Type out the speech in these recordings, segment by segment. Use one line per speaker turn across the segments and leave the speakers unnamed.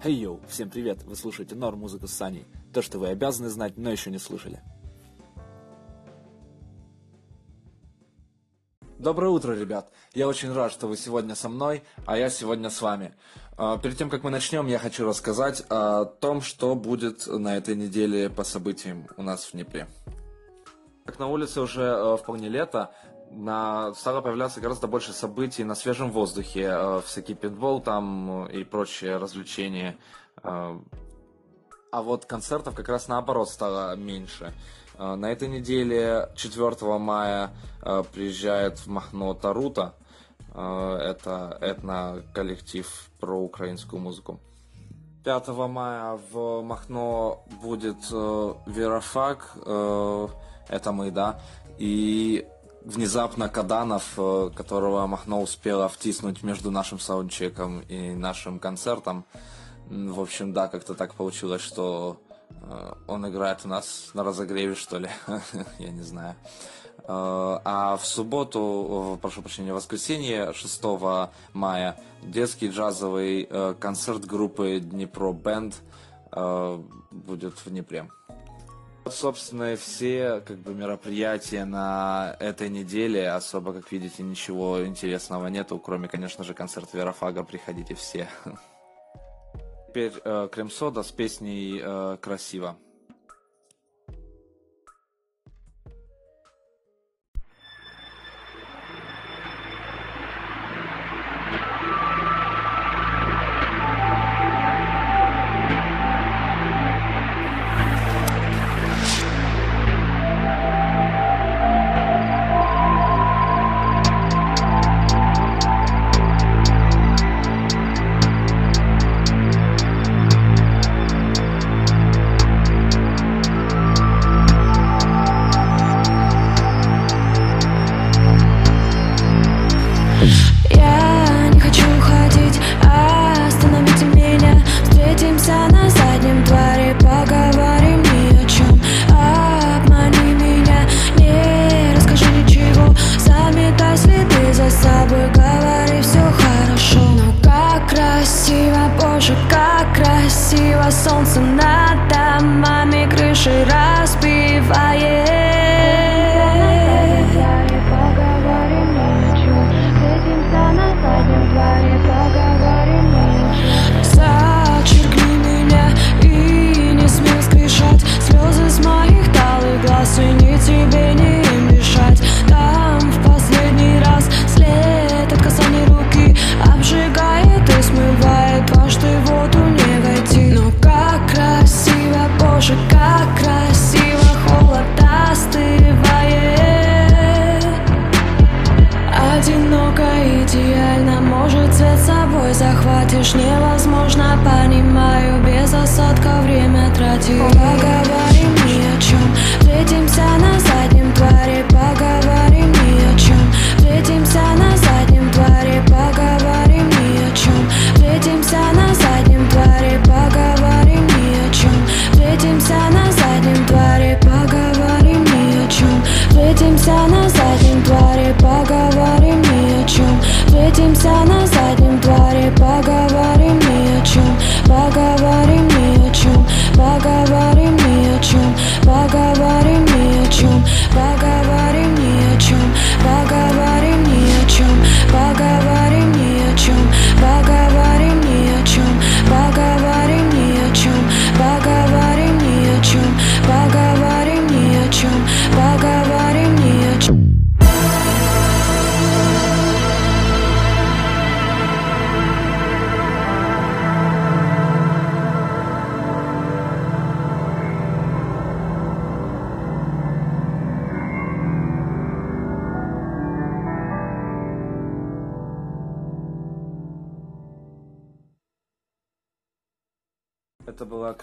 Hey, йоу, всем привет! Вы слушаете Нор Музыку с Саней. То, что вы обязаны знать, но еще не слышали. Доброе утро, ребят! Я очень рад, что вы сегодня со мной, а я сегодня с вами. А, перед тем, как мы начнем, я хочу рассказать о том, что будет на этой неделе по событиям у нас в Днепре. Как на улице уже э, вполне лето, на, стало появляться гораздо больше событий на свежем воздухе, э, всякий пинбол там и прочие развлечения. Э, а вот концертов как раз наоборот стало меньше. Э, на этой неделе 4 мая э, приезжает в Махно Тарута. Э, это этно-коллектив про украинскую музыку. 5 мая в Махно будет э, Верофак, э, это мы, да, и внезапно Каданов, э, которого Махно успела втиснуть между нашим саундчеком и нашим концертом. В общем, да, как-то так получилось, что э, он играет у нас на разогреве, что ли, я не знаю. Э, а в субботу, прошу прощения, в воскресенье, 6 мая, детский джазовый концерт группы Днепро Бенд будет в Днепре. Собственно, все как бы мероприятия на этой неделе, особо, как видите, ничего интересного нету, кроме, конечно же, концерта Верофага, приходите все. Теперь э, Крем-сода с песней э, «Красиво». солнце над домами крышей раз Это была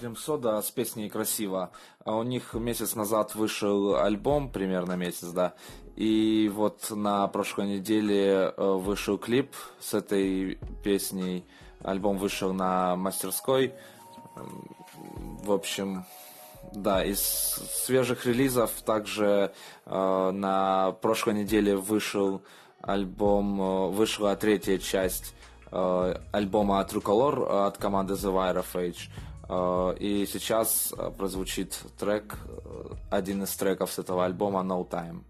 Крем Сода с песней «Красиво». А у них месяц назад вышел альбом, примерно месяц, да. И вот на прошлой неделе э, вышел клип с этой песней. Альбом вышел на мастерской. В общем, да, из свежих релизов также э, на прошлой неделе вышел альбом, э, вышла третья часть
альбома Tricolor от команды The Wire of Age. И сейчас прозвучит трек, один из треков с этого альбома No Time.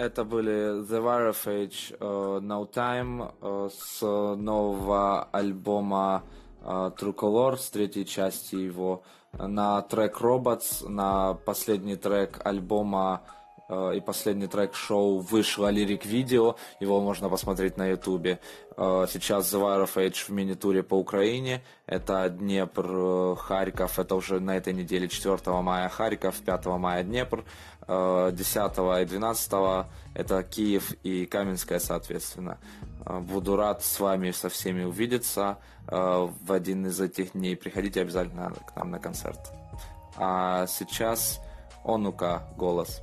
Это были The Warfage uh, No Time uh, с нового альбома uh, True Color, с третьей части его, на трек Robots, на последний трек альбома и последний трек шоу вышло лирик видео, его можно посмотреть на ютубе. Сейчас The of Age в мини-туре по Украине, это Днепр, Харьков, это уже на этой неделе 4 мая Харьков, 5 мая Днепр, 10 и 12 это Киев и Каменская, соответственно. Э, буду рад с вами со всеми увидеться э, в один из этих дней. Приходите обязательно к нам на концерт. А сейчас Онука голос.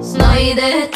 знайде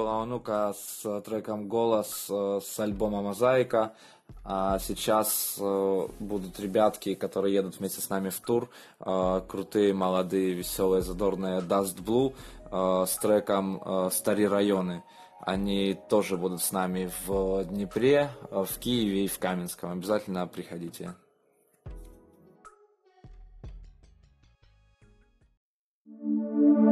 была Онука с треком «Голос» э, с альбома «Мозаика». А сейчас э, будут ребятки, которые едут вместе с нами в тур. Э, Крутые, молодые, веселые, задорные Dust Blue э, с треком э, «Стари районы». Они тоже будут с нами в Днепре, э, в Киеве и в Каменском. Обязательно приходите.
Старі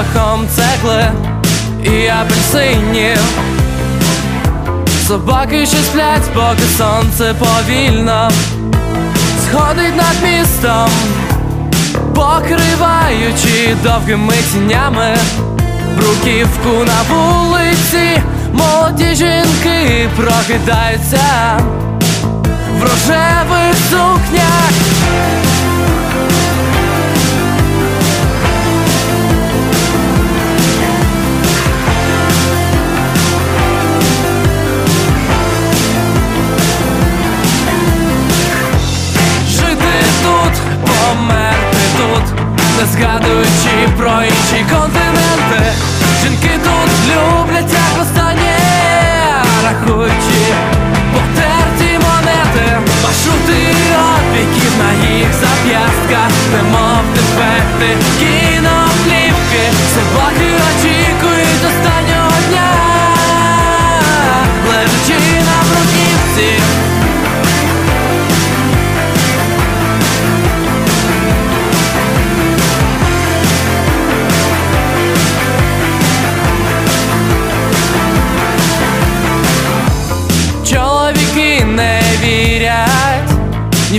запахом цегли і апельсинів Собаки ще сплять, поки сонце повільно Сходить над містом, покриваючи довгими тінями Бруківку на вулиці, молоді жінки прокидаються в рожевий згадуючи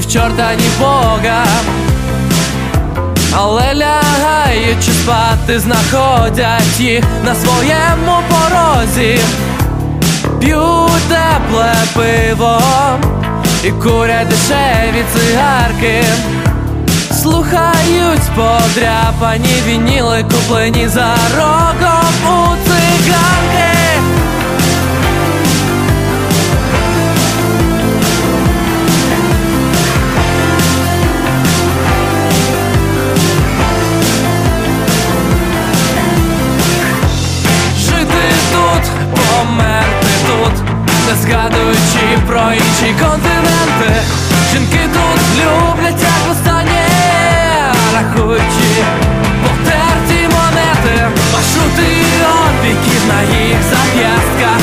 в чорта, ні Бога. Але лягаючи спати, знаходять їх на своєму порозі, п'ють тепле пиво і курять дешеві цигарки. Слухають подряпані вініли, куплені за рогом у циганки. Згадуючи про інші континенти. Жінки тут люблять як останнє, рахуючи потерті монети, маршрути обіків на їх зап'ястках,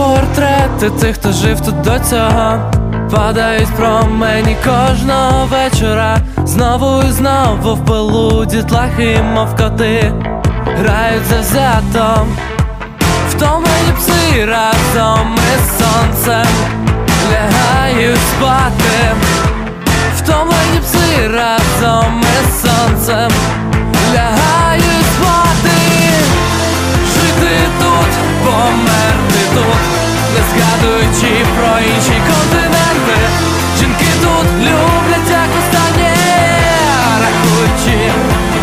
портрети тих, хто жив тут до цього, падають промені кожного вечора. Знову і знову в пилу дітлахи, мов коти, грають завзято. Втомлені пси разом із сонцем лягають спати. Втомлені пси разом із сонцем лягають спати. Жити тут, померти тут, не згадуючи про інші континенти. Жінки тут люблять як останнє, рахуючи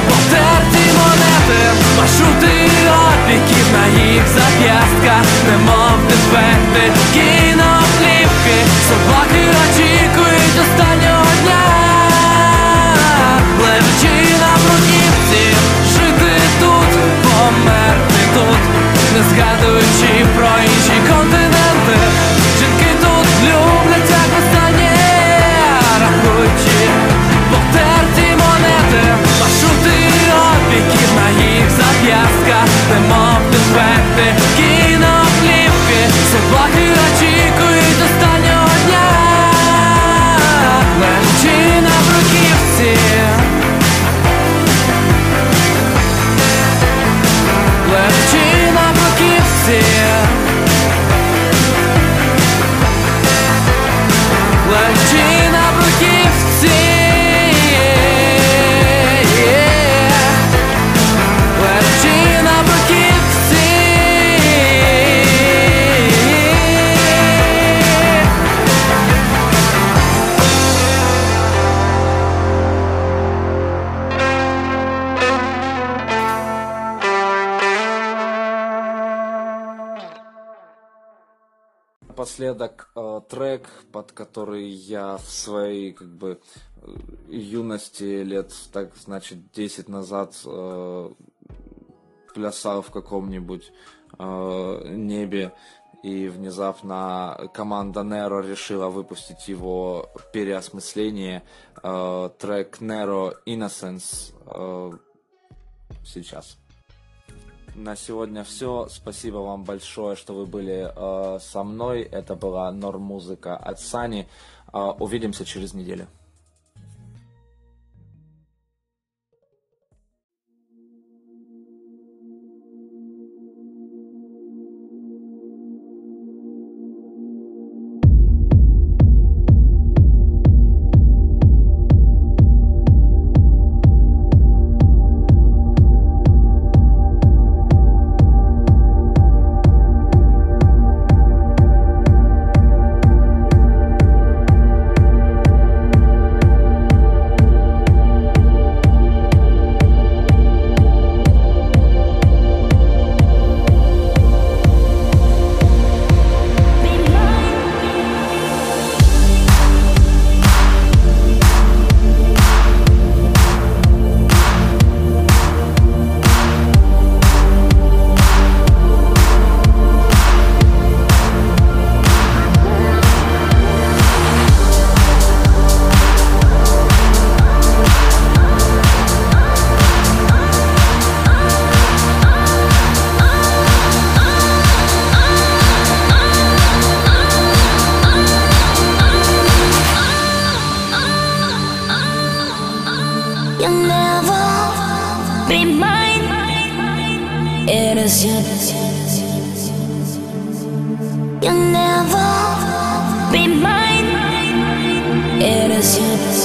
потерті монети, маршрути опіків на їх зап'ястках, немов дефекти, кіноплівки, собаки очікують останнього дня, лежачи на бруківці, жити тут, померти тут, не згадуючи про опіків на їх зап'ястках, немов дефекти,
Напоследок э, трек, под который я в своей как бы э, юности лет, так значит, 10 назад э, плясал в каком-нибудь небе и внезапно команда Nero решила выпустить его переосмысление. Трек Nero Innocence сейчас. На сегодня все. Спасибо вам большое, что вы были э, со мной. Это была Норм Музыка от Сани. Э, увидимся через неделю.
You'll never be mine. It is you.